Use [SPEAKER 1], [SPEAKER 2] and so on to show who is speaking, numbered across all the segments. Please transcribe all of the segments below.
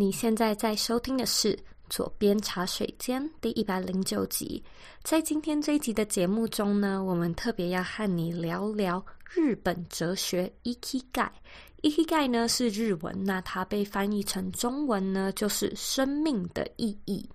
[SPEAKER 1] 你现在在收听的是《左边茶水间》第一百零九集。在今天这一集的节目中呢，我们特别要和你聊聊日本哲学 e k i g a。I k i g a 呢是日文，那它被翻译成中文呢就是生命的意义。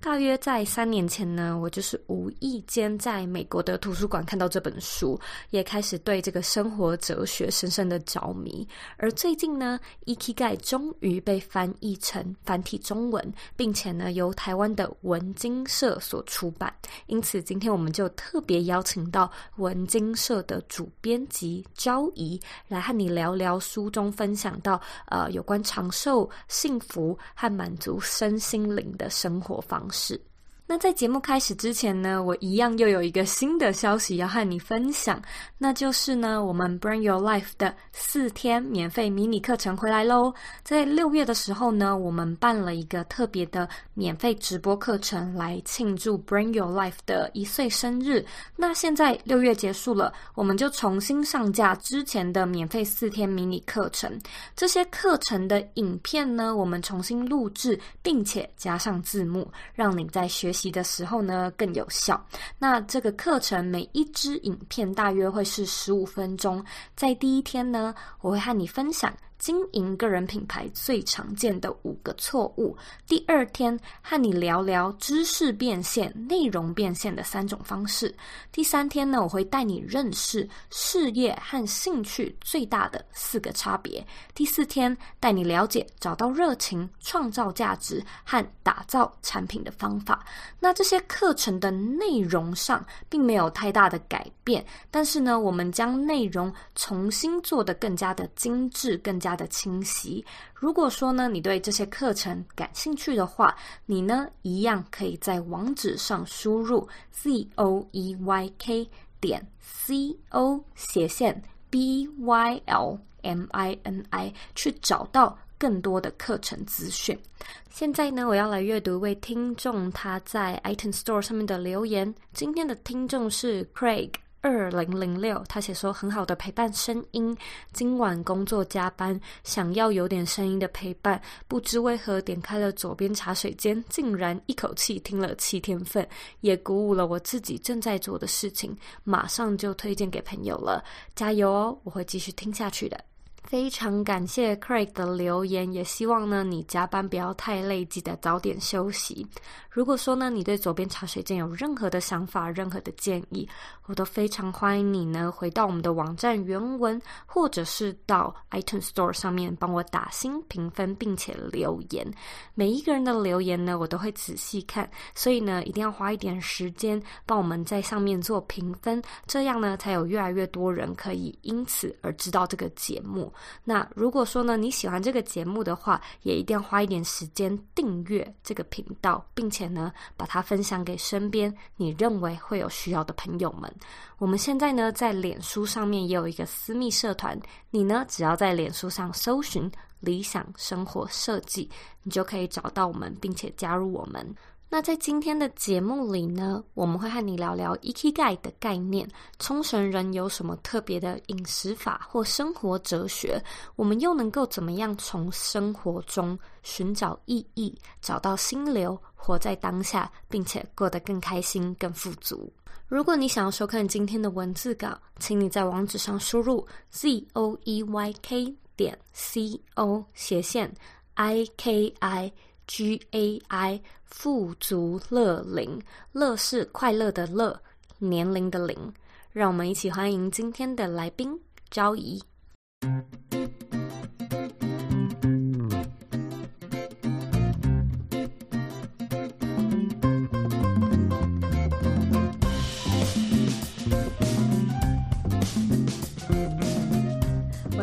[SPEAKER 1] 大约在三年前呢，我就是无意间在美国的图书馆看到这本书，也开始对这个生活哲学深深的着迷。而最近呢 i k i g a 终于被翻译成繁体中文，并且呢由台湾的文津社所出版。因此，今天我们就特别邀请到文津社的主编辑昭仪来和你聊聊书中分享到呃有关长寿、幸福和满足身心灵的生活方式。那在节目开始之前呢，我一样又有一个新的消息要和你分享，那就是呢，我们 Bring Your Life 的四天免费迷你课程回来喽。在六月的时候呢，我们办了一个特别的免费直播课程来庆祝 Bring Your Life 的一岁生日。那现在六月结束了，我们就重新上架之前的免费四天迷你课程。这些课程的影片呢，我们重新录制，并且加上字幕，让你在学习的时候呢更有效。那这个课程每一支影片大约会是十五分钟。在第一天呢，我会和你分享。经营个人品牌最常见的五个错误。第二天和你聊聊知识变现、内容变现的三种方式。第三天呢，我会带你认识事业和兴趣最大的四个差别。第四天带你了解找到热情、创造价值和打造产品的方法。那这些课程的内容上并没有太大的改变，但是呢，我们将内容重新做得更加的精致，更加。的清晰。如果说呢，你对这些课程感兴趣的话，你呢一样可以在网址上输入 z o e y k 点 c o 斜线 b y l m i n i 去找到更多的课程资讯。现在呢，我要来阅读一位听众他在 iTunes Store 上面的留言。今天的听众是 Craig。二零零六，他写说很好的陪伴声音。今晚工作加班，想要有点声音的陪伴，不知为何点开了左边茶水间，竟然一口气听了七天份，也鼓舞了我自己正在做的事情，马上就推荐给朋友了。加油哦，我会继续听下去的。非常感谢 Craig 的留言，也希望呢你加班不要太累，记得早点休息。如果说呢你对左边茶水间有任何的想法、任何的建议，我都非常欢迎你呢回到我们的网站原文，或者是到 iTunes Store 上面帮我打星评分，并且留言。每一个人的留言呢，我都会仔细看，所以呢一定要花一点时间帮我们在上面做评分，这样呢才有越来越多人可以因此而知道这个节目。那如果说呢，你喜欢这个节目的话，也一定要花一点时间订阅这个频道，并且呢，把它分享给身边你认为会有需要的朋友们。我们现在呢，在脸书上面也有一个私密社团，你呢，只要在脸书上搜寻“理想生活设计”，你就可以找到我们，并且加入我们。那在今天的节目里呢，我们会和你聊聊 Ikigai 的概念。冲绳人有什么特别的饮食法或生活哲学？我们又能够怎么样从生活中寻找意义，找到心流，活在当下，并且过得更开心、更富足？如果你想要收看今天的文字稿，请你在网址上输入 z o e y k 点 c o 斜线 i k i g a i。富足乐龄，乐是快乐的乐，年龄的龄。让我们一起欢迎今天的来宾昭仪。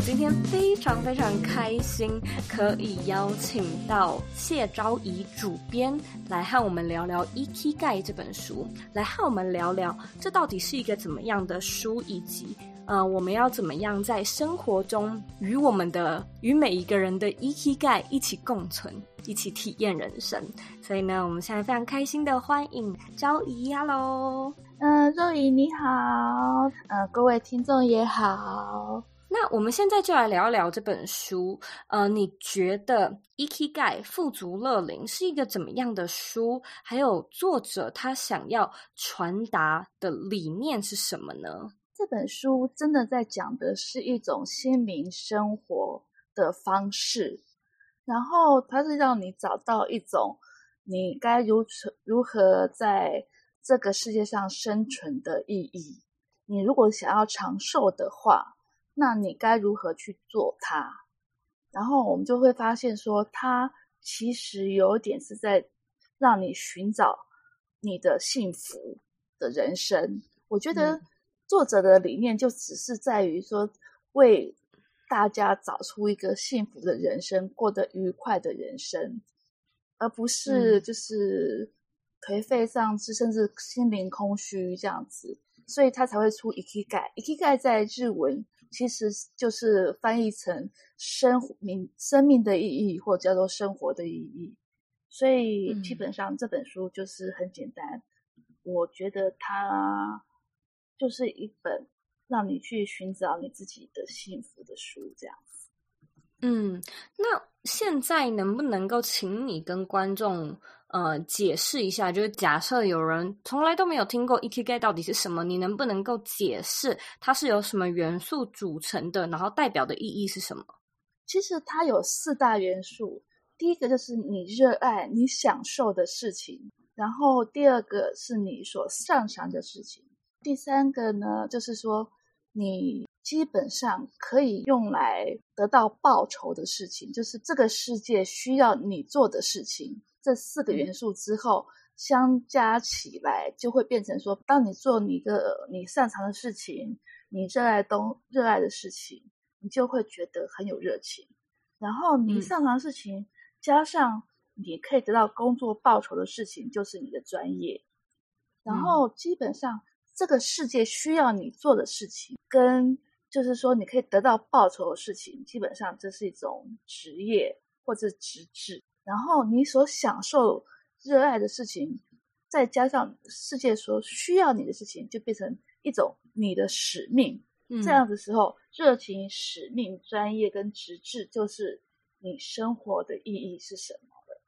[SPEAKER 1] 今天非常非常开心，可以邀请到谢昭仪主编来和我们聊聊《Ikigai》这本书，来和我们聊聊这到底是一个怎么样的书，以及呃，我们要怎么样在生活中与我们的与每一个人的 Ikigai 一起共存，一起体验人生。所以呢，我们现在非常开心的欢迎昭仪，Hello，
[SPEAKER 2] 嗯，昭仪你好，呃，各位听众也好。
[SPEAKER 3] 那我们现在就来聊一聊这本书。呃，你觉得 Ikigai 富足乐龄是一个怎么样的书？还有作者他想要传达的理念是什么呢？
[SPEAKER 2] 这本书真的在讲的是一种心灵生活的方式，然后它是让你找到一种你该如何如何在这个世界上生存的意义。你如果想要长寿的话，那你该如何去做它？然后我们就会发现说，它其实有点是在让你寻找你的幸福的人生。我觉得作者的理念就只是在于说，为大家找出一个幸福的人生，过得愉快的人生，而不是就是颓废丧志，甚至心灵空虚这样子。所以他才会出 Ikigai。Ikigai 在日文。其实就是翻译成生命、生命的意义，或者叫做生活的意义。所以基本上这本书就是很简单，嗯、我觉得它就是一本让你去寻找你自己的幸福的书，这样子。
[SPEAKER 3] 嗯，那现在能不能够请你跟观众？呃，解释一下，就是假设有人从来都没有听过 Ikigai 到底是什么，你能不能够解释它是由什么元素组成的，然后代表的意义是什么？
[SPEAKER 2] 其实它有四大元素，第一个就是你热爱、你享受的事情，然后第二个是你所擅长的事情，第三个呢，就是说你基本上可以用来得到报酬的事情，就是这个世界需要你做的事情。这四个元素之后相加起来，就会变成说，当你做你一个你擅长的事情，你热爱东热爱的事情，你就会觉得很有热情。然后你擅长的事情，嗯、加上你可以得到工作报酬的事情，就是你的专业。然后基本上这个世界需要你做的事情，跟就是说你可以得到报酬的事情，基本上这是一种职业或者职志。然后你所享受、热爱的事情，再加上世界所需要你的事情，就变成一种你的使命。嗯、这样的时候，热情、使命、专业跟极致，就是你生活的意义是什么了。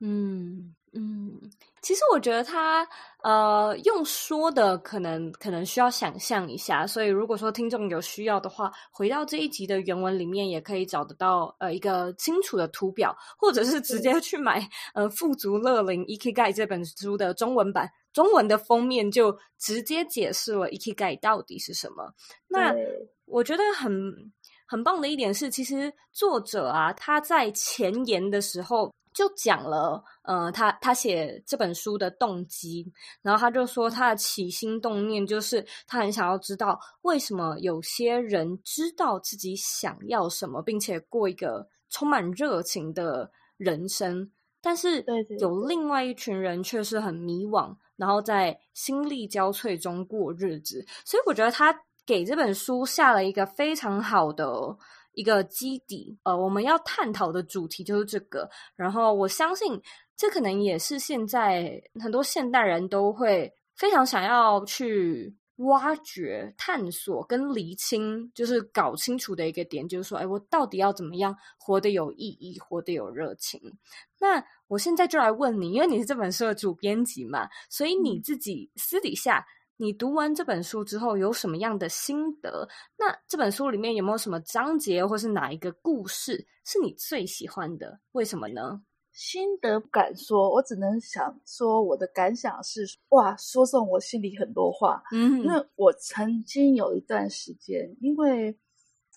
[SPEAKER 3] 嗯。嗯，其实我觉得他呃用说的可能可能需要想象一下，所以如果说听众有需要的话，回到这一集的原文里面也可以找得到呃一个清楚的图表，或者是直接去买呃富足乐龄 Ikigai 这本书的中文版，中文的封面就直接解释了 Ikigai 到底是什么。那我觉得很很棒的一点是，其实作者啊他在前言的时候。就讲了，呃，他他写这本书的动机，然后他就说他的起心动念就是他很想要知道为什么有些人知道自己想要什么，并且过一个充满热情的人生，但是有另外一群人却是很迷惘，然后在心力交瘁中过日子。所以我觉得他给这本书下了一个非常好的。一个基底，呃，我们要探讨的主题就是这个。然后我相信，这可能也是现在很多现代人都会非常想要去挖掘、探索跟厘清，就是搞清楚的一个点，就是说，哎，我到底要怎么样活得有意义，活得有热情？那我现在就来问你，因为你是这本书的主编辑嘛，所以你自己私底下。你读完这本书之后有什么样的心得？那这本书里面有没有什么章节，或是哪一个故事是你最喜欢的？为什么呢？
[SPEAKER 2] 心得不敢说，我只能想说我的感想是：哇，说中我心里很多话。嗯，因为我曾经有一段时间，因为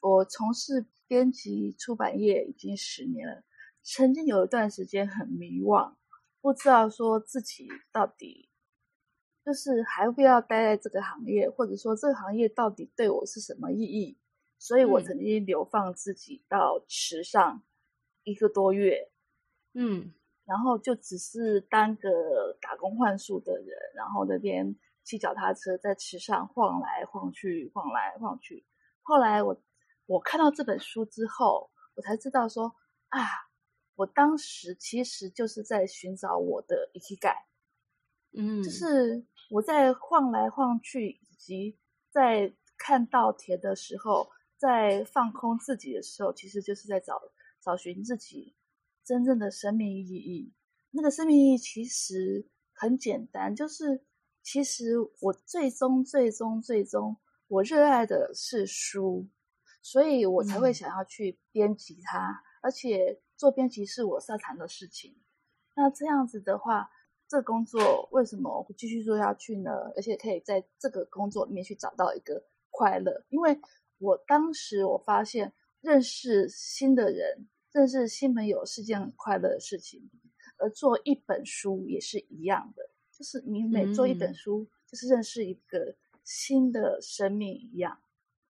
[SPEAKER 2] 我从事编辑出版业已经十年了，曾经有一段时间很迷惘，不知道说自己到底。就是还要不要待在这个行业，或者说这个行业到底对我是什么意义？所以我曾经流放自己到池上一个多月，嗯，然后就只是当个打工换宿的人，然后那边骑脚踏车在池上晃来晃去，晃来晃去。后来我我看到这本书之后，我才知道说啊，我当时其实就是在寻找我的 Ikigai，嗯，就是。我在晃来晃去，以及在看稻田的时候，在放空自己的时候，其实就是在找找寻自己真正的生命意义。那个生命意义其实很简单，就是其实我最终、最终、最终，我热爱的是书，所以我才会想要去编辑它，嗯、而且做编辑是我擅长的事情。那这样子的话，这工作为什么我会继续做下去呢？而且可以在这个工作里面去找到一个快乐，因为我当时我发现认识新的人、认识新朋友是件很快乐的事情，而做一本书也是一样的，就是你每做一本书，就是认识一个新的生命一样，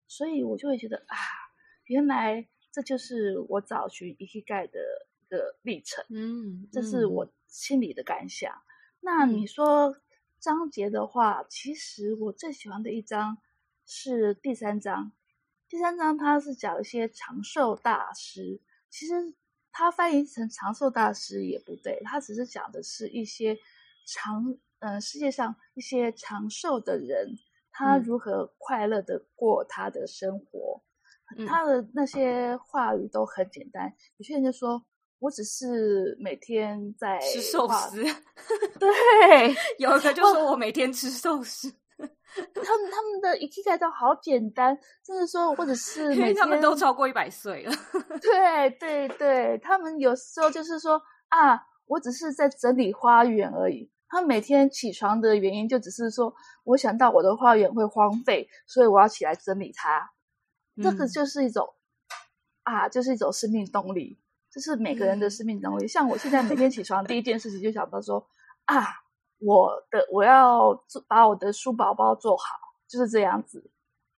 [SPEAKER 2] 所以我就会觉得啊，原来这就是我找寻 Ikigai 的一个历程，嗯，这是我心里的感想。那你说章节的话，其实我最喜欢的一章是第三章。第三章它是讲一些长寿大师，其实它翻译成长寿大师也不对，它只是讲的是一些长，嗯、呃，世界上一些长寿的人，他如何快乐的过他的生活。嗯、他的那些话语都很简单，有些人就说。我只是每天在
[SPEAKER 3] 吃寿司，
[SPEAKER 2] 对，
[SPEAKER 3] 有一个就说我每天吃寿司，
[SPEAKER 2] 他们他们的 Ikigai 都好简单，就是说，或者是每天，因为
[SPEAKER 3] 他们都超过一百岁了，
[SPEAKER 2] 对对对，他们有时候就是说啊，我只是在整理花园而已。他每天起床的原因就只是说，我想到我的花园会荒废，所以我要起来整理它。嗯、这个就是一种啊，就是一种生命动力。这是每个人的生命能力。像我现在每天起床第一件事情就想到说啊，我的我要做把我的书包包做好，就是这样子。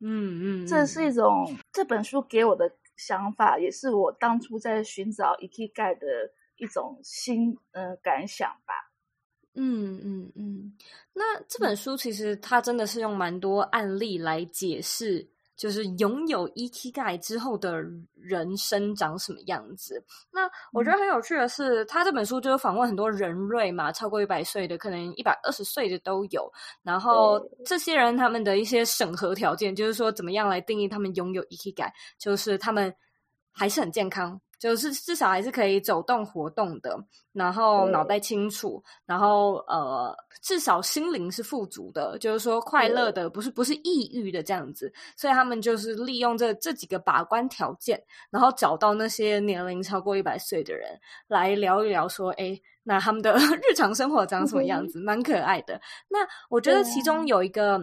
[SPEAKER 2] 嗯嗯，这是一种这本书给我的想法，也是我当初在寻找 Ikigai 的一种新嗯、呃、感想吧。
[SPEAKER 3] 嗯嗯嗯，那这本书其实它真的是用蛮多案例来解释。就是拥有 Ikigai 之后的人生长什么样子？那我觉得很有趣的是，嗯、他这本书就是访问很多人类嘛，超过一百岁的，可能一百二十岁的都有。然后这些人他们的一些审核条件，就是说怎么样来定义他们拥有 Ikigai，就是他们还是很健康。就是至少还是可以走动活动的，然后脑袋清楚，然后呃，至少心灵是富足的，就是说快乐的，不是不是抑郁的这样子。所以他们就是利用这这几个把关条件，然后找到那些年龄超过一百岁的人来聊一聊，说，诶，那他们的 日常生活长什么样子，蛮可爱的。那我觉得其中有一个。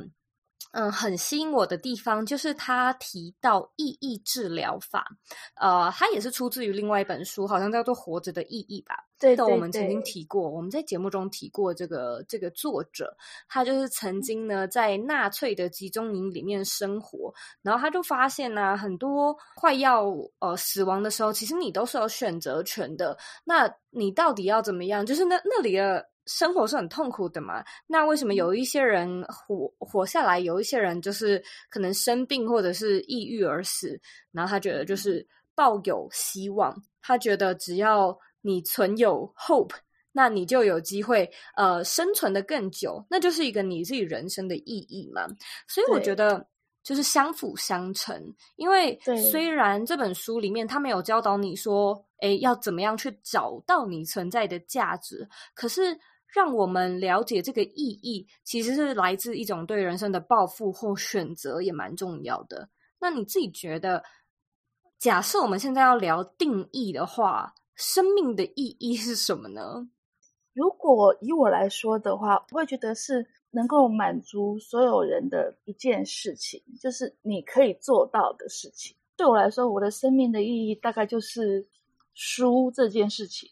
[SPEAKER 3] 嗯，很吸引我的地方就是他提到意义治疗法，呃，他也是出自于另外一本书，好像叫做《活着的意义》吧。
[SPEAKER 2] 对，对，对，
[SPEAKER 3] 我们曾经提过，我们在节目中提过这个这个作者，他就是曾经呢在纳粹的集中营里面生活，然后他就发现呢、啊，很多快要呃死亡的时候，其实你都是有选择权的。那你到底要怎么样？就是那那里的。生活是很痛苦的嘛？那为什么有一些人活活下来，有一些人就是可能生病或者是抑郁而死？然后他觉得就是抱有希望，他觉得只要你存有 hope，那你就有机会呃生存的更久，那就是一个你自己人生的意义嘛。所以我觉得就是相辅相成，因为虽然这本书里面他没有教导你说，诶，要怎么样去找到你存在的价值，可是。让我们了解这个意义，其实是来自一种对人生的抱负或选择，也蛮重要的。那你自己觉得，假设我们现在要聊定义的话，生命的意义是什么呢？
[SPEAKER 2] 如果以我来说的话，我会觉得是能够满足所有人的一件事情，就是你可以做到的事情。对我来说，我的生命的意义大概就是书这件事情。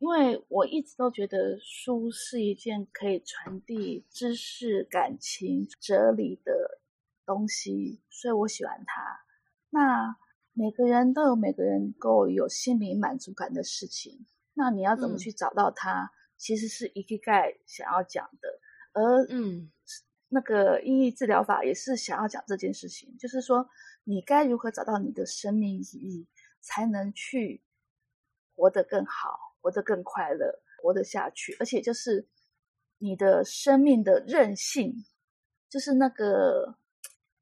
[SPEAKER 2] 因为我一直都觉得书是一件可以传递知识、感情、哲理的东西，所以我喜欢它。那每个人都有每个人够有心理满足感的事情，那你要怎么去找到它？嗯、其实是 Ikigai 想要讲的，而嗯，那个意义治疗法也是想要讲这件事情，就是说你该如何找到你的生命意义，才能去活得更好。活得更快乐，活得下去，而且就是你的生命的韧性，就是那个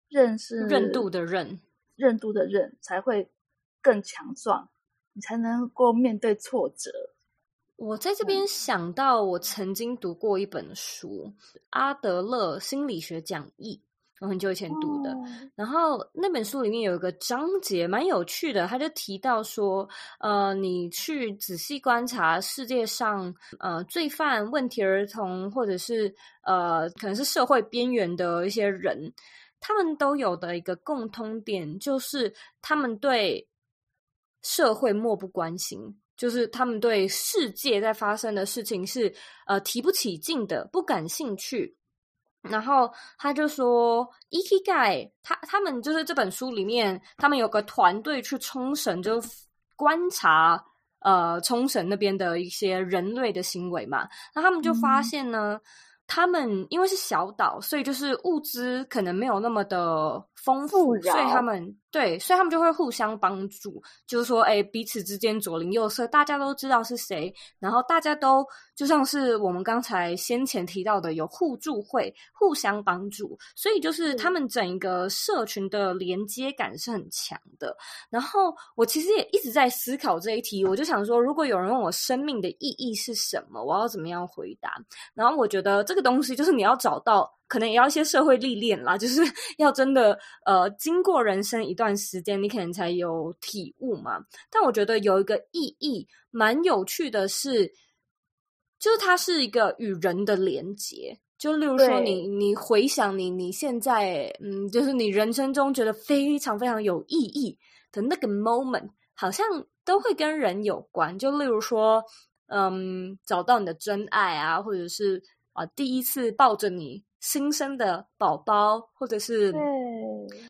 [SPEAKER 2] 韧是
[SPEAKER 3] 韧度的韧，
[SPEAKER 2] 韧度的韧才会更强壮，你才能够面对挫折。
[SPEAKER 3] 我在这边想到，我曾经读过一本书《阿德勒心理学讲义》。我很久以前读的，然后那本书里面有一个章节蛮有趣的，他就提到说，呃，你去仔细观察世界上，呃，罪犯、问题儿童，或者是呃，可能是社会边缘的一些人，他们都有的一个共通点，就是他们对社会漠不关心，就是他们对世界在发生的事情是呃提不起劲的，不感兴趣。然后他就说 eki gai 他他们就是这本书里面，他们有个团队去冲绳，就观察呃冲绳那边的一些人类的行为嘛。那他们就发现呢。嗯他们因为是小岛，所以就是物资可能没有那么的丰富，扰所以他们对，所以他们就会互相帮助，就是说，哎，彼此之间左邻右舍，大家都知道是谁，然后大家都就像是我们刚才先前提到的，有互助会，互相帮助，所以就是他们整一个社群的连接感是很强的。然后我其实也一直在思考这一题，我就想说，如果有人问我生命的意义是什么，我要怎么样回答？然后我觉得这个。这个东西就是你要找到，可能也要一些社会历练啦，就是要真的呃，经过人生一段时间，你可能才有体悟嘛。但我觉得有一个意义蛮有趣的是，就是它是一个与人的连接。就例如说你，你你回想你你现在，嗯，就是你人生中觉得非常非常有意义的那个 moment，好像都会跟人有关。就例如说，嗯，找到你的真爱啊，或者是。啊，第一次抱着你新生的宝宝，或者是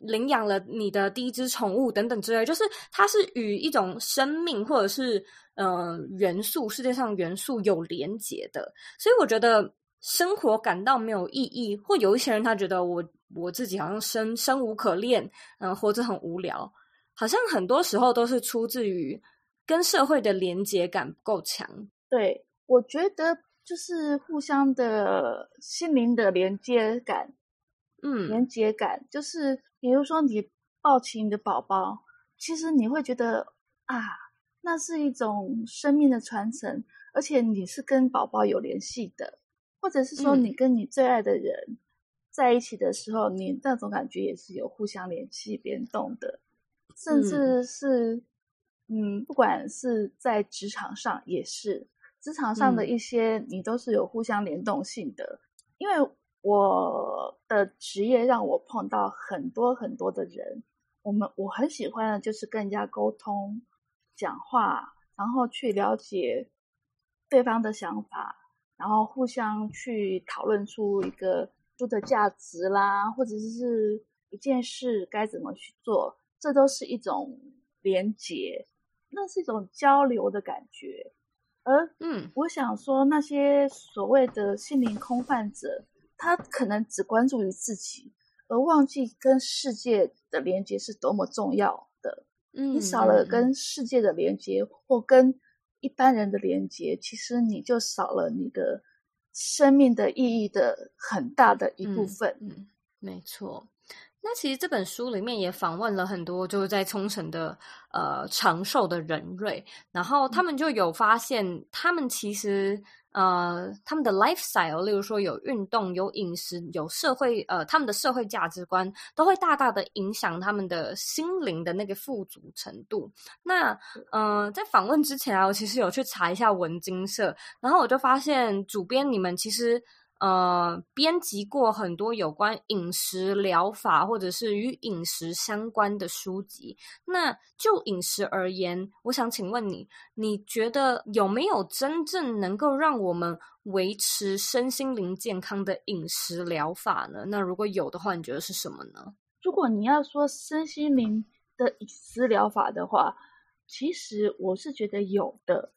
[SPEAKER 3] 领养了你的第一只宠物等等之类，就是它是与一种生命或者是呃元素，世界上元素有连结的。所以我觉得生活感到没有意义，或有一些人他觉得我我自己好像生生无可恋，嗯、呃，活着很无聊，好像很多时候都是出自于跟社会的连结感不够强。
[SPEAKER 2] 对，我觉得。就是互相的心灵的连接感，嗯，连接感。就是，比如说你抱起你的宝宝，其实你会觉得啊，那是一种生命的传承，而且你是跟宝宝有联系的，或者是说你跟你最爱的人在一起的时候，嗯、你那种感觉也是有互相联系、联动的，甚至是，嗯，嗯，不管是在职场上也是。职场上的一些，你都是有互相联动性的。嗯、因为我的职业让我碰到很多很多的人，我们我很喜欢的就是跟人家沟通、讲话，然后去了解对方的想法，然后互相去讨论出一个书的价值啦，或者是一件事该怎么去做，这都是一种连结，那是一种交流的感觉。而嗯，我想说，那些所谓的心灵空泛者，他可能只关注于自己，而忘记跟世界的连接是多么重要的。嗯，你少了跟世界的连接，或跟一般人的连接，其实你就少了你的生命的意义的很大的一部分。
[SPEAKER 3] 嗯，嗯，没错。那其实这本书里面也访问了很多就是在冲绳的呃长寿的人瑞，然后他们就有发现，他们其实呃他们的 lifestyle，例如说有运动、有饮食、有社会呃他们的社会价值观，都会大大的影响他们的心灵的那个富足程度。那呃在访问之前啊，我其实有去查一下文津社，然后我就发现主编你们其实。呃，编辑过很多有关饮食疗法或者是与饮食相关的书籍。那就饮食而言，我想请问你，你觉得有没有真正能够让我们维持身心灵健康的饮食疗法呢？那如果有的话，你觉得是什么呢？
[SPEAKER 2] 如果你要说身心灵的饮食疗法的话，其实我是觉得有的。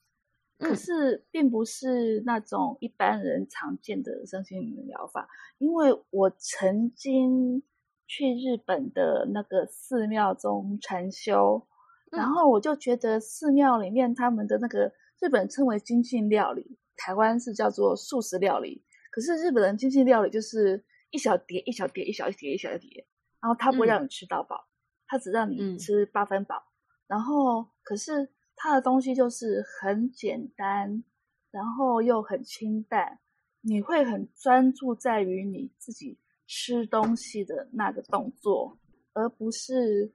[SPEAKER 2] 可是，并不是那种一般人常见的身心灵疗法，因为我曾经去日本的那个寺庙中禅修，然后我就觉得寺庙里面他们的那个日本称为精进料理，台湾是叫做素食料理。可是日本人精进料理就是一小碟一小碟一小碟一小碟，然后他不会让你吃到饱，他只让你吃八分饱，嗯、然后可是它的东西就是很简单，然后又很清淡，你会很专注在于你自己吃东西的那个动作，而不是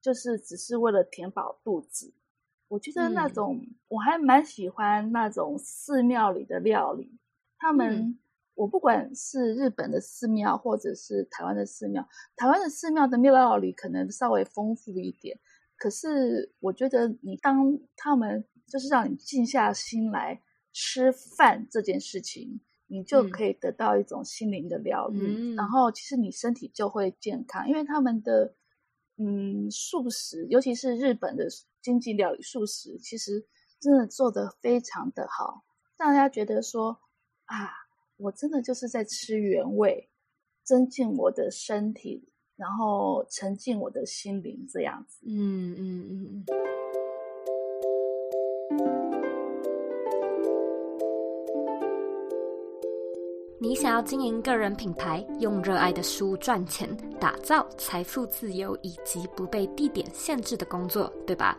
[SPEAKER 2] 就是只是为了填饱肚子。我觉得那种、嗯、我还蛮喜欢那种寺庙里的料理，他们。嗯我不管是日本的寺庙，或者是台湾的寺庙，台湾的寺庙的料理可能稍微丰富一点。可是我觉得，你当他们就是让你静下心来吃饭这件事情，你就可以得到一种心灵的疗愈，嗯、然后其实你身体就会健康，因为他们的嗯素食，尤其是日本的经济料理素食，其实真的做得非常的好，让大家觉得说啊。我真的就是在吃原味，增进我的身体，然后沉浸我的心灵，这样子。嗯嗯嗯。
[SPEAKER 3] 你想要经营个人品牌，用热爱的事物赚钱，打造财富自由以及不被地点限制的工作，对吧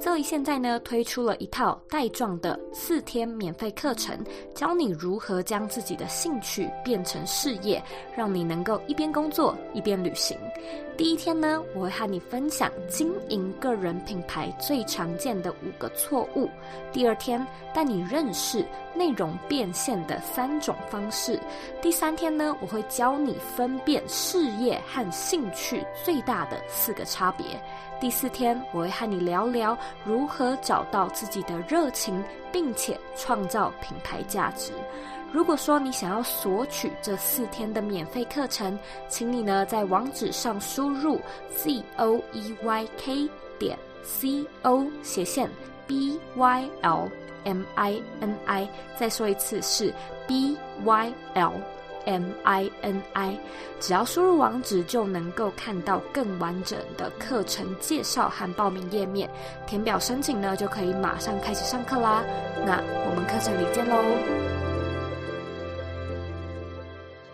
[SPEAKER 3] ？Zoe 现在呢，推出了一套带状的四天免费课程，教你如何将自己的兴趣变成事业，让你能够一边工作一边旅行。第一天呢，我会和你分享经营个人品牌最常见的五个错误。第二天，带你认识内容变现的三种方式。第三天呢，我会教你分辨事业和兴趣最大的四个差别。第四天，我会和你聊聊如何找到自己的热情，并且创造品牌价值。如果说你想要索取这四天的免费课程，请你呢在网址上输入 z o e y k 点 c o 斜线 b y l m i n i，再说一次是 b y l。M I N I，只要输入网址就能够看到更完整的课程介绍和报名页面，填表申请呢就可以马上开始上课啦。那我们课程里见喽。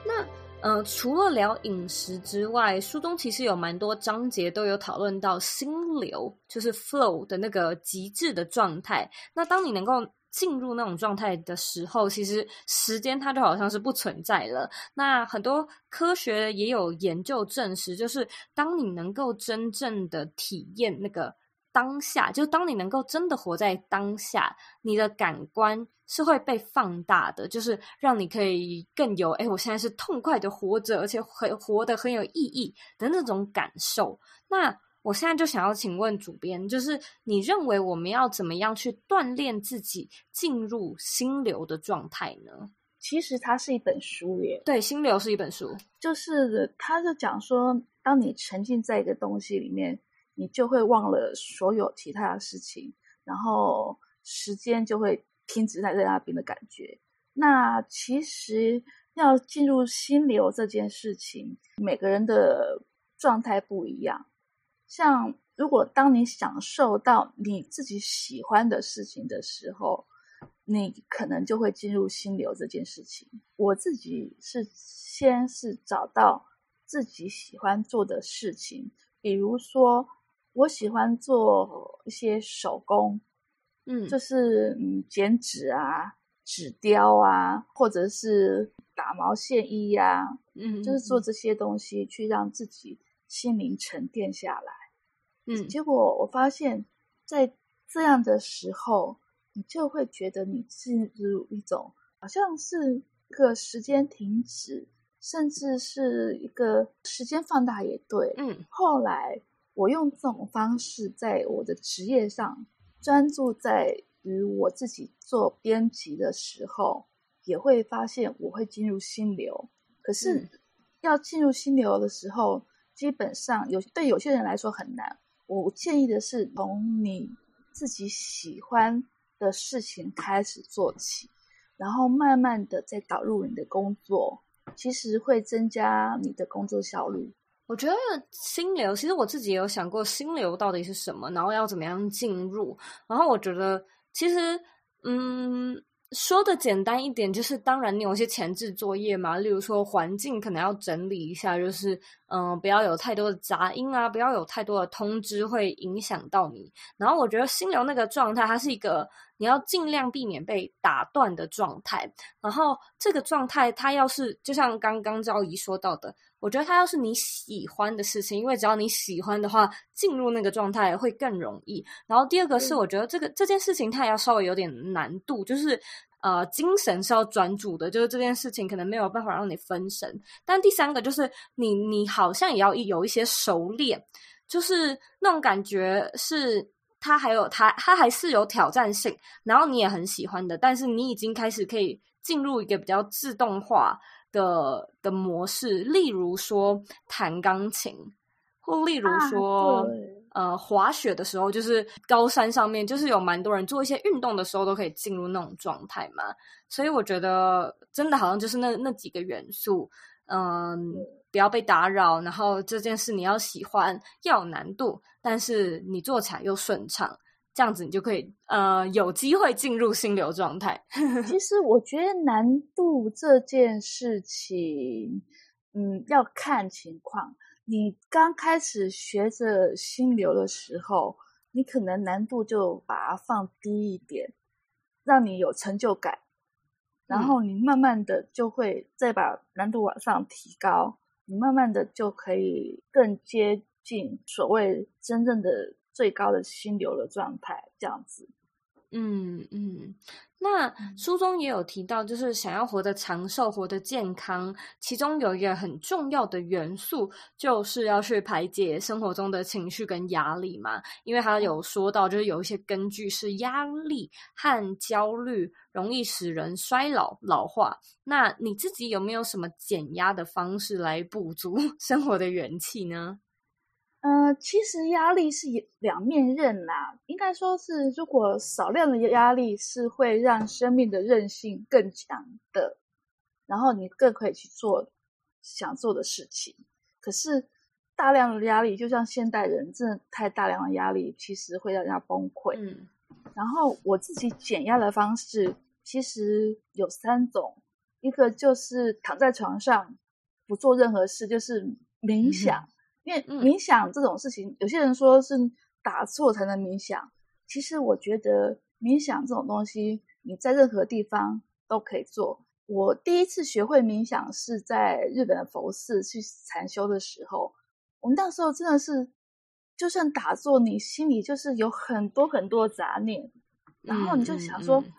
[SPEAKER 3] 那呃，除了聊饮食之外，书中其实有蛮多章节都有讨论到心流，就是 flow 的那个极致的状态。那当你能够进入那种状态的时候，其实时间它就好像是不存在了。那很多科学也有研究证实，就是当你能够真正的体验那个当下，就当你能够真的活在当下，你的感官是会被放大的，就是让你可以更有，哎，我现在是痛快的活着，而且很活得很有意义的那种感受。那我现在就想要请问主编，就是你认为我们要怎么样去锻炼自己进入心流的状态呢？
[SPEAKER 2] 其实它是一本书耶，
[SPEAKER 3] 对，心流是一本书，
[SPEAKER 2] 就是他就讲说，当你沉浸在一个东西里面，你就会忘了所有其他的事情，然后时间就会停止在在那边的感觉。那其实要进入心流这件事情，每个人的状态不一样。像如果当你享受到你自己喜欢的事情的时候，你可能就会进入心流这件事情。我自己是先是找到自己喜欢做的事情，比如说我喜欢做一些手工，嗯，就是嗯剪纸啊、纸雕啊，或者是打毛线衣呀，嗯，就是做这些东西去让自己心灵沉淀下来。嗯，结果我发现，在这样的时候，你就会觉得你进入一种好像是一个时间停止，甚至是一个时间放大也对。嗯，后来我用这种方式在我的职业上专注在于我自己做编辑的时候，也会发现我会进入心流。可是要进入心流的时候，基本上有对有些人来说很难。我建议的是，从你自己喜欢的事情开始做起，然后慢慢的再导入你的工作，其实会增加你的工作效率。
[SPEAKER 3] 我觉得心流，其实我自己有想过心流到底是什么，然后要怎么样进入。然后我觉得，其实，嗯，说的简单一点，就是当然你有一些前置作业嘛，例如说环境可能要整理一下，就是嗯、不要有太多的杂音啊，不要有太多的通知会影响到你。然后我觉得心流那个状态，它是一个你要尽量避免被打断的状态。然后这个状态，它要是就像刚刚昭仪说到的。我觉得它要是你喜欢的事情，因为只要你喜欢的话，进入那个状态会更容易。然后第二个是，我觉得这个、嗯、这件事情它也要稍微有点难度，就是呃，精神是要专注的，就是这件事情可能没有办法让你分神。但第三个就是你你好像也要有一些熟练，就是那种感觉是它还有它它还是有挑战性，然后你也很喜欢的，但是你已经开始可以进入一个比较自动化。的的模式，例如说弹钢琴，或例如说、啊、呃滑雪的时候，就是高山上面，就是有蛮多人做一些运动的时候，都可以进入那种状态嘛。所以我觉得真的好像就是那那几个元素，嗯，不要被打扰，然后这件事你要喜欢，要有难度，但是你做起来又顺畅。这样子你就可以呃有机会进入心流状态。
[SPEAKER 2] 其实我觉得难度这件事情，嗯，要看情况。你刚开始学着心流的时候，你可能难度就把它放低一点，让你有成就感。然后你慢慢的就会再把难度往上提高，你慢慢的就可以更接近所谓真正的。最高的心流的状态，这样子。
[SPEAKER 3] 嗯嗯，那书中也有提到，就是想要活得长寿、活得健康，其中有一个很重要的元素，就是要去排解生活中的情绪跟压力嘛。因为他有说到，就是有一些根据是压力和焦虑容易使人衰老、老化。那你自己有没有什么减压的方式来补足 生活的元气呢？
[SPEAKER 2] 呃，其实压力是两面刃啦。应该说是，如果少量的压力是会让生命的韧性更强的，然后你更可以去做想做的事情。可是大量的压力，就像现代人真的太大量的压力，其实会让人家崩溃。嗯，然后我自己减压的方式其实有三种，一个就是躺在床上不做任何事，就是冥想。嗯因为冥想这种事情，嗯、有些人说是打坐才能冥想。其实我觉得冥想这种东西，你在任何地方都可以做。我第一次学会冥想是在日本的佛寺去禅修的时候，我们那时候真的是，就算打坐，你心里就是有很多很多杂念，然后你就想说，嗯嗯嗯、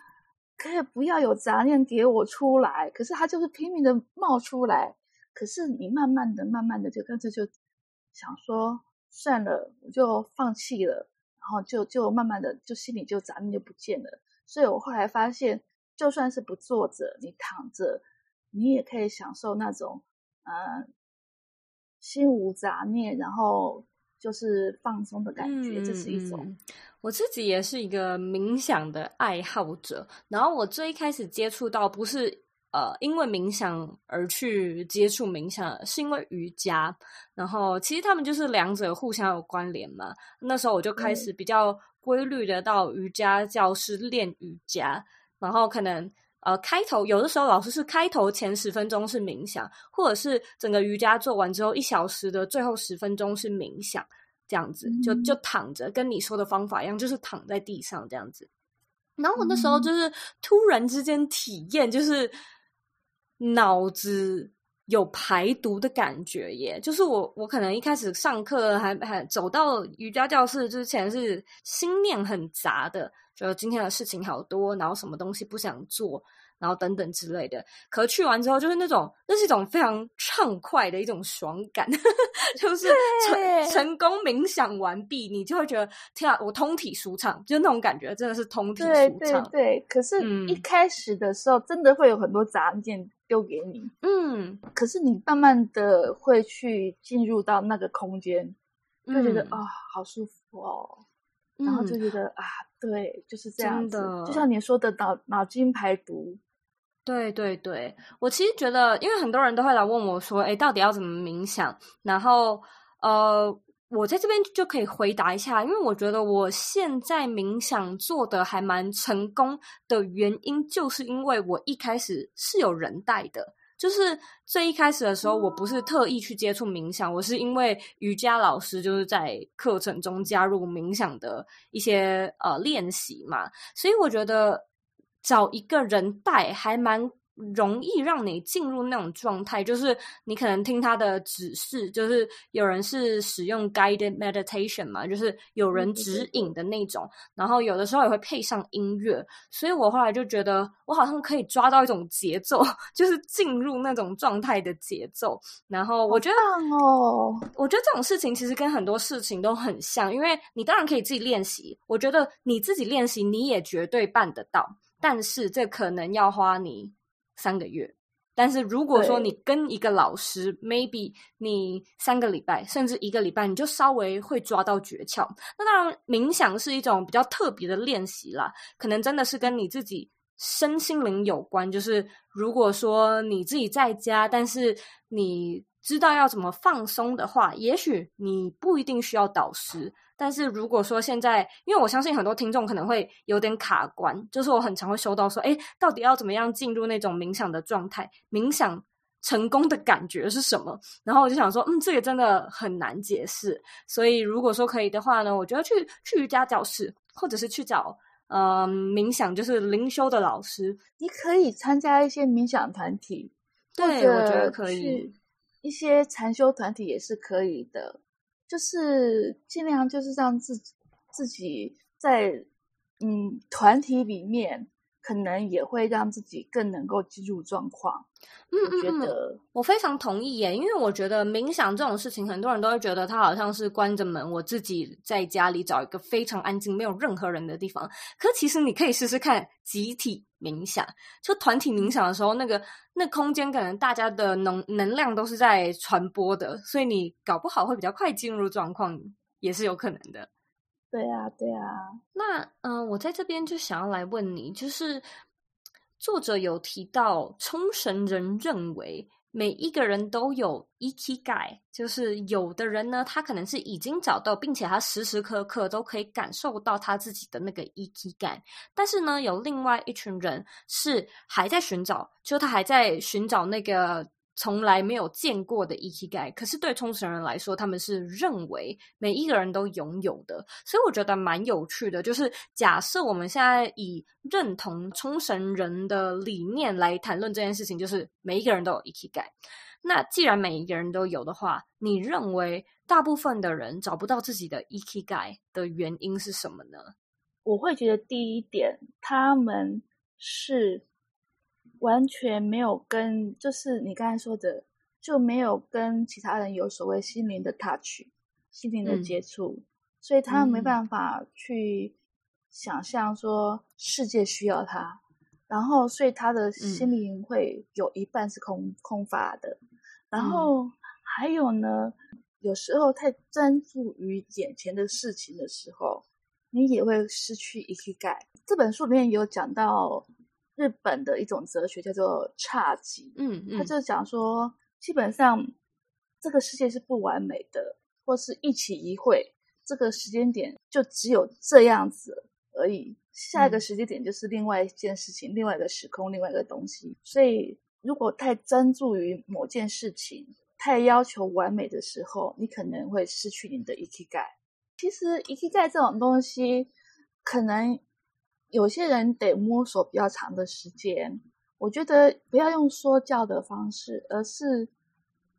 [SPEAKER 2] 可以不要有杂念给我出来，可是它就是拼命的冒出来。可是你慢慢的、慢慢的，就干脆就。想说算了，我就放弃了，然后就就慢慢的就心里就杂念就不见了。所以我后来发现，就算是不坐着，你躺着，你也可以享受那种，呃，心无杂念，然后就是放松的感觉。这是一种。
[SPEAKER 3] 嗯，我自己也是一个冥想的爱好者，然后我最一开始接触到不是。呃，因为冥想而去接触冥想，是因为瑜伽。然后其实他们就是两者互相有关联嘛。那时候我就开始比较规律的到瑜伽教室练瑜伽。嗯、然后可能呃开头有的时候老师是开头前十分钟是冥想，或者是整个瑜伽做完之后一小时的最后十分钟是冥想，这样子就就躺着，跟你说的方法一样，就是躺在地上这样子。然后我那时候就是突然之间体验，就是。脑子有排毒的感觉耶，就是我我可能一开始上课还还走到瑜伽教室之前是心念很杂的，就今天的事情好多，然后什么东西不想做。然后等等之类的，可是去完之后就是那种，那是一种非常畅快的一种爽感，就是成成功冥想完毕，你就会觉得天啊，我通体舒畅，就那种感觉真的是通体舒畅。
[SPEAKER 2] 对对对，可是一开始的时候，真的会有很多杂念丢给你，嗯，可是你慢慢的会去进入到那个空间，就觉得啊、嗯。哦，好舒服哦，然后就觉得、嗯、啊，对，就是这样子，就像你说的脑脑筋排毒。
[SPEAKER 3] 对对对，我其实觉得，因为很多人都会来问我说：“诶，到底要怎么冥想？”然后，呃，我在这边就可以回答一下，因为我觉得我现在冥想做得还蛮成功的原因，就是因为我一开始是有人带的。就是最一开始的时候，我不是特意去接触冥想，我是因为瑜伽老师就是在课程中加入冥想的一些呃练习嘛，所以我觉得找一个人带还蛮。容易让你进入那种状态，就是你可能听他的指示，就是有人是使用 guided meditation 嘛，就是有人指引的那种，然后有的时候也会配上音乐，所以我后来就觉得我好像可以抓到一种节奏，就是进入那种状态的节奏。然后我觉得
[SPEAKER 2] 哦，
[SPEAKER 3] 我觉得这种事情其实跟很多事情都很像，因为你当然可以自己练习，我觉得你自己练习你也绝对办得到，但是这可能要花你。三个月，但是如果说你跟一个老师，maybe 你三个礼拜甚至一个礼拜，你就稍微会抓到诀窍。那当然，冥想是一种比较特别的练习啦，可能真的是跟你自己身心灵有关。就是如果说你自己在家，但是你知道要怎么放松的话，也许你不一定需要导师。但是如果说现在，因为我相信很多听众可能会有点卡关，就是我很常会收到说，哎，到底要怎么样进入那种冥想的状态？冥想成功的感觉是什么？然后我就想说，嗯，这个真的很难解释。所以如果说可以的话呢，我觉得去去瑜伽教室，或者是去找呃冥想就是灵修的老师，
[SPEAKER 2] 你可以参加一些冥想团体，
[SPEAKER 3] 对，我觉得可以，
[SPEAKER 2] 一些禅修团体也是可以的。就是尽量就是让自己自己在嗯团体里面，可能也会让自己更能够进入状况。
[SPEAKER 3] 嗯嗯，觉得我非常同意耶，因为我觉得冥想这种事情，很多人都会觉得它好像是关着门，我自己在家里找一个非常安静、没有任何人的地方。可其实你可以试试看集体冥想，就团体冥想的时候，那个那空间可能大家的能能量都是在传播的，所以你搞不好会比较快进入状况，也是有可能的。
[SPEAKER 2] 对啊，对啊。
[SPEAKER 3] 那嗯、呃，我在这边就想要来问你，就是。作者有提到，冲绳人认为每一个人都有 eki 感就是有的人呢，他可能是已经找到，并且他时时刻刻都可以感受到他自己的那个 eki 感。但是呢，有另外一群人是还在寻找，就他还在寻找那个。从来没有见过的 e k g 可是对冲绳人来说，他们是认为每一个人都拥有的，所以我觉得蛮有趣的。就是假设我们现在以认同冲绳人的理念来谈论这件事情，就是每一个人都有 e k g。那既然每一个人都有的话，你认为大部分的人找不到自己的 e k g 的原因是什么呢？
[SPEAKER 2] 我会觉得第一点，他们是。完全没有跟，就是你刚才说的，就没有跟其他人有所谓心灵的 touch，心灵的接触，嗯、所以他没办法去想象说世界需要他，然后所以他的心灵会有一半是空、嗯、空乏的，然后还有呢，有时候太专注于眼前的事情的时候，你也会失去 Ikigai。这本书里面有讲到。日本的一种哲学叫做差寂，嗯嗯，他就讲说，基本上这个世界是不完美的，或是一起一会，这个时间点就只有这样子而已，下一个时间点就是另外一件事情，嗯、另外一个时空，另外一个东西。所以，如果太专注于某件事情，太要求完美的时候，你可能会失去你的 Ikigai。其实，Ikigai 这种东西，可能。有些人得摸索比较长的时间，我觉得不要用说教的方式，而是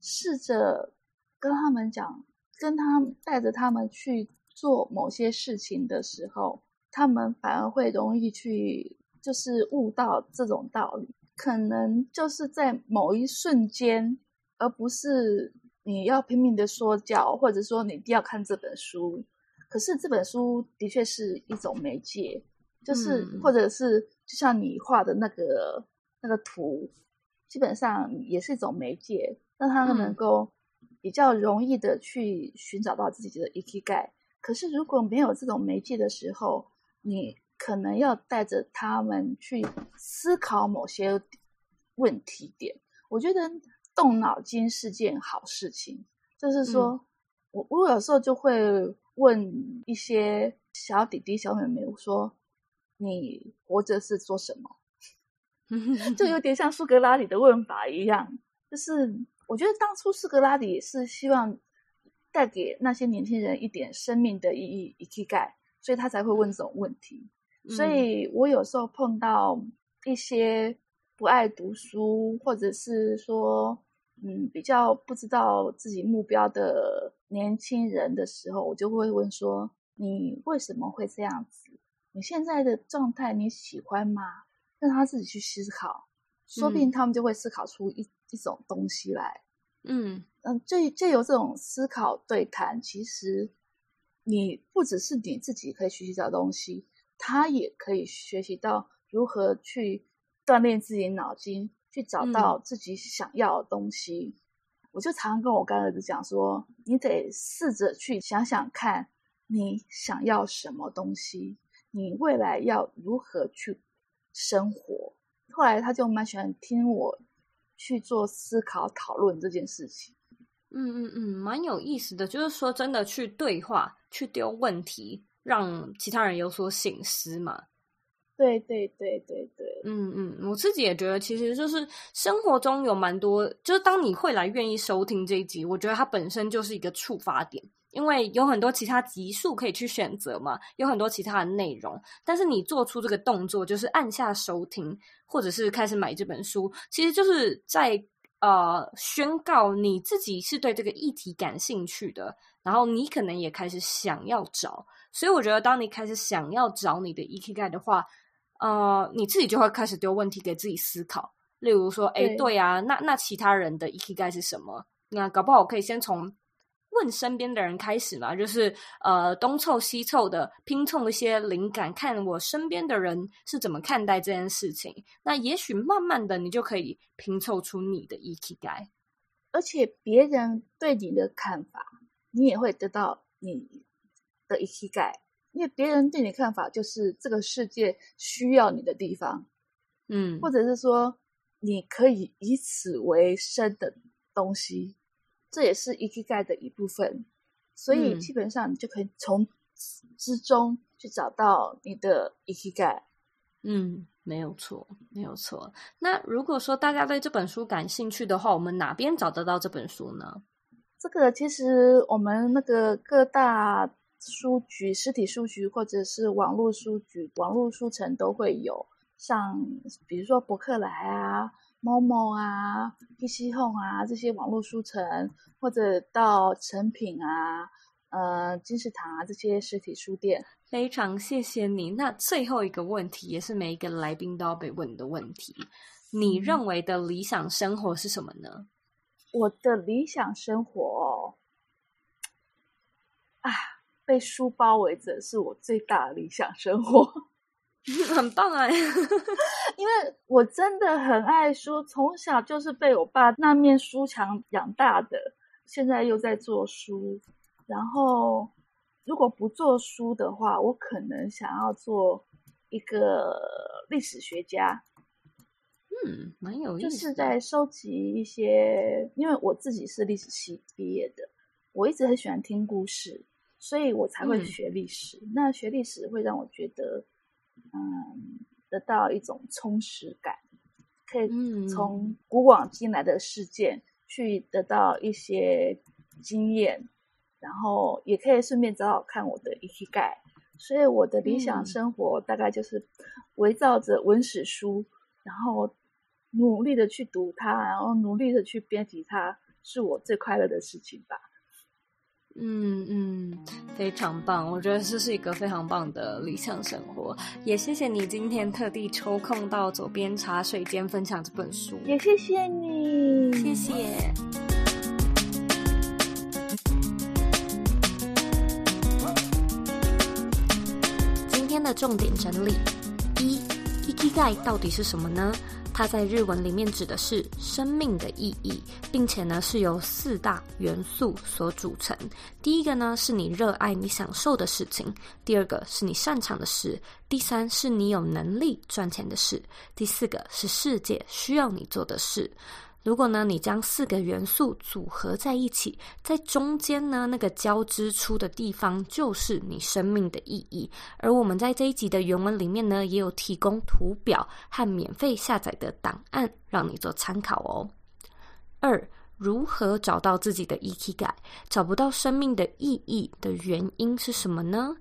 [SPEAKER 2] 试着跟他们讲，跟他带着他们去做某些事情的时候，他们反而会容易去就是悟到这种道理。可能就是在某一瞬间，而不是你要拼命的说教，或者说你一定要看这本书。可是这本书的确是一种媒介。就是，或者是就像你画的那个那个图，基本上也是一种媒介，让他们能够比较容易的去寻找到自己的 Ikigai。可是如果没有这种媒介的时候，你可能要带着他们去思考某些问题点。我觉得动脑筋是件好事情，就是说我我有时候就会问一些小弟弟、小妹妹，我说：“你活着是做什么？”就有点像苏格拉底的问法一样。就是我觉得当初苏格拉底是希望带给那些年轻人一点生命的意义、ikigai，所以他才会问这种问题。所以我有时候碰到一些不爱读书，或者是说，嗯，比较不知道自己目标的年轻人的时候，我就会问说：“你为什么会这样子？你现在的状态你喜欢吗？”让他自己去思考，说不定他们就会思考出一、嗯、一种东西来。
[SPEAKER 3] 嗯
[SPEAKER 2] 嗯，借借由这种思考对谈，其实你不只是你自己可以学习到东西。他也可以学习到如何去锻炼自己脑筋，去找到自己想要的东西。嗯、我就常常跟我干儿子讲说：“你得试着去想想看，你想要什么东西，你未来要如何去生活。”后来他就蛮喜欢听我去做思考讨论这件事情。
[SPEAKER 3] 嗯嗯嗯，蛮有意思的，就是说真的去对话，去丢问题。让其他人有所醒思嘛？
[SPEAKER 2] 对对对对对，
[SPEAKER 3] 嗯嗯，我自己也觉得，其实就是生活中有蛮多，就是当你会来愿意收听这一集，我觉得它本身就是一个触发点，因为有很多其他级数可以去选择嘛，有很多其他的内容，但是你做出这个动作，就是按下收听，或者是开始买这本书，其实就是在呃宣告你自己是对这个议题感兴趣的，然后你可能也开始想要找。所以我觉得，当你开始想要找你的 Ikigai 的话，呃，你自己就会开始丢问题给自己思考。例如说，哎，对啊，那那其他人的 Ikigai 是什么？那搞不好我可以先从问身边的人开始嘛，就是呃，东凑西凑的拼凑一些灵感，看我身边的人是怎么看待这件事情。那也许慢慢的，你就可以拼凑出你的 Ikigai，
[SPEAKER 2] 而且别人对你的看法，你也会得到你。的 Ikigai，因为别人对你看法就是这个世界需要你的地方，
[SPEAKER 3] 嗯，
[SPEAKER 2] 或者是说你可以以此为生的东西，这也是 Ikigai 的一部分。所以基本上你就可以从之中去找到你的 Ikigai。
[SPEAKER 3] 嗯，没有错，没有错。那如果说大家对这本书感兴趣的话，我们哪边找得到这本书呢？
[SPEAKER 2] 这个其实我们那个各大。书局、实体书局或者是网络书局、网络书城都会有，像比如说博客来啊、Momo 啊、PC Home 啊这些网络书城，或者到成品啊、呃金石堂啊这些实体书店。
[SPEAKER 3] 非常谢谢你。那最后一个问题，也是每一个来宾都要被问的问题：你认为的理想生活是什么呢？
[SPEAKER 2] 我的理想生活啊。被书包围着是我最大的理想生活，
[SPEAKER 3] 很棒啊！
[SPEAKER 2] 因为我真的很爱书，从小就是被我爸那面书墙养大的，现在又在做书。然后，如果不做书的话，我可能想要做一个历史学家。
[SPEAKER 3] 嗯，蛮有意思，
[SPEAKER 2] 就是在收集一些，因为我自己是历史系毕业的，我一直很喜欢听故事。所以我才会学历史。嗯、那学历史会让我觉得，嗯，得到一种充实感，可以从古往今来的事件去得到一些经验，然后也可以顺便找找看我的 Ikigai。所以我的理想生活大概就是围绕着文史书，然后努力的去读它，然后努力的去编辑它，是我最快乐的事情吧。
[SPEAKER 3] 嗯嗯，非常棒，我觉得这是一个非常棒的理想生活。也谢谢你今天特地抽空到左边茶水间分享这本书，
[SPEAKER 2] 也谢谢你，
[SPEAKER 3] 谢谢。今天的重点整理：一，Ikigai 到底是什么呢？它在日文里面指的是生命的意义，并且呢是由四大元素所组成。第一个呢是你热爱你享受的事情，第二个是你擅长的事，第三是你有能力赚钱的事，第四个是世界需要你做的事。
[SPEAKER 1] 如果呢，你将四个元素组合在一起，在中间呢，那个交织出的地方就是你生命的意义。而我们在这一集的原文里面呢，也有提供图表和免费下载的档案，让你做参考哦。二。如何找到自己的 EQ 感找不到生命的意义的原因是什么呢？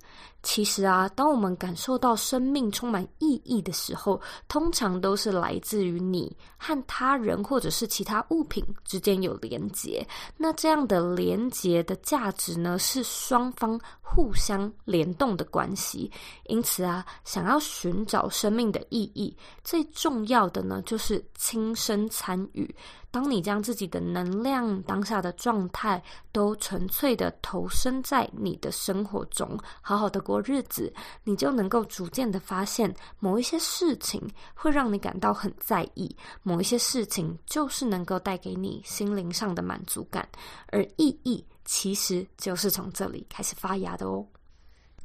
[SPEAKER 1] 其实啊，当我们感受到生命充满意义的时候，通常都是来自于你和他人或者是其他物品之间有连结。那这样的连结的价值呢，是双方互相联动的关系。因此啊，想要寻找生命的意义，最重要的呢，就是亲身参与。当你将自己的能量、当下的状态都纯粹的投身在你的生活中，好好的过过日子，你就能够逐渐的发现，某一些事情会让你感到很在意，某一些事情就是能够带给你心灵上的满足感，而意义其实就是从这里开始发芽的哦。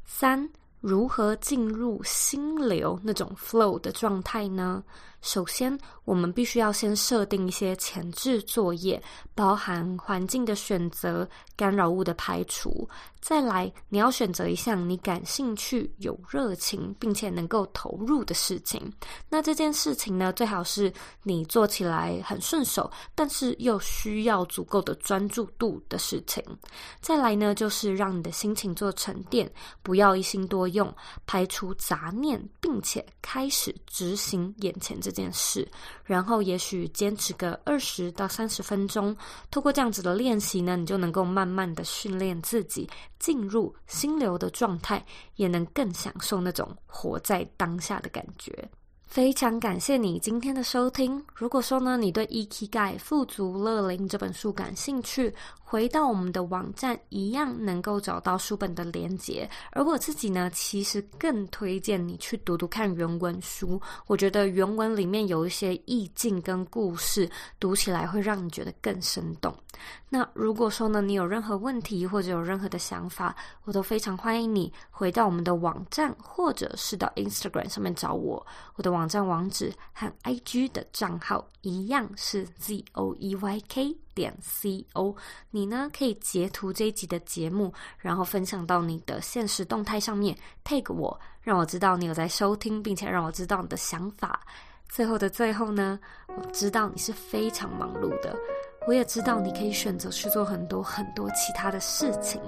[SPEAKER 1] 三，如何进入心流那种 flow 的状态呢？首先，我们必须要先设定一些前置作业，包含环境的选择、干扰物的排除。再来，你要选择一项你感兴趣、有热情，并且能够投入的事情。那这件事情呢，最好是你做起来很顺手，但是又需要足够的专注度的事情。再来呢，就是让你的心情做沉淀，不要一心多用，排除杂念，并且开始执行眼前这件事。然后，也许坚持个二十到三十分钟，透过这样子的练习呢，你就能够慢慢的训练自己。进入心流的状态，也能更享受那种活在当下的感觉。非常感谢你今天的收听。如果说呢，你对《EKG 富足乐龄》这本书感兴趣，回到我们的网站，一样能够找到书本的连接。而我自己呢，其实更推荐你去读读看原文书。我觉得原文里面有一些意境跟故事，读起来会让你觉得更生动。那如果说呢，你有任何问题或者有任何的想法，我都非常欢迎你回到我们的网站，或者是到 Instagram 上面找我。我的网站网址和 IG 的账号一样是 Z O E Y K 点 C O。你呢，可以截图这一集的节目，然后分享到你的现实动态上面，tag 我，让我知道你有在收听，并且让我知道你的想法。最后的最后呢，我知道你是非常忙碌的。我也知道你可以选择去做很多很多其他的事情，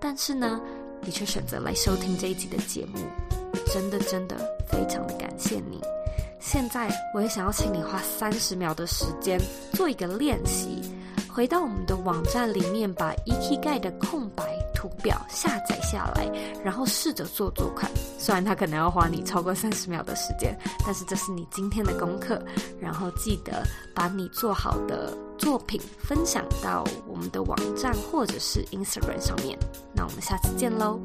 [SPEAKER 1] 但是呢，你却选择来收听这一集的节目，真的真的非常的感谢你。现在我也想要请你花三十秒的时间做一个练习，回到我们的网站里面，把 Ikigai 的空白图表下载下来，然后试着做做看。虽然它可能要花你超过三十秒的时间，但是这是你今天的功课。然后记得把你做好的作品分享到我们的网站或者是 Instagram 上面。那我们下次见喽。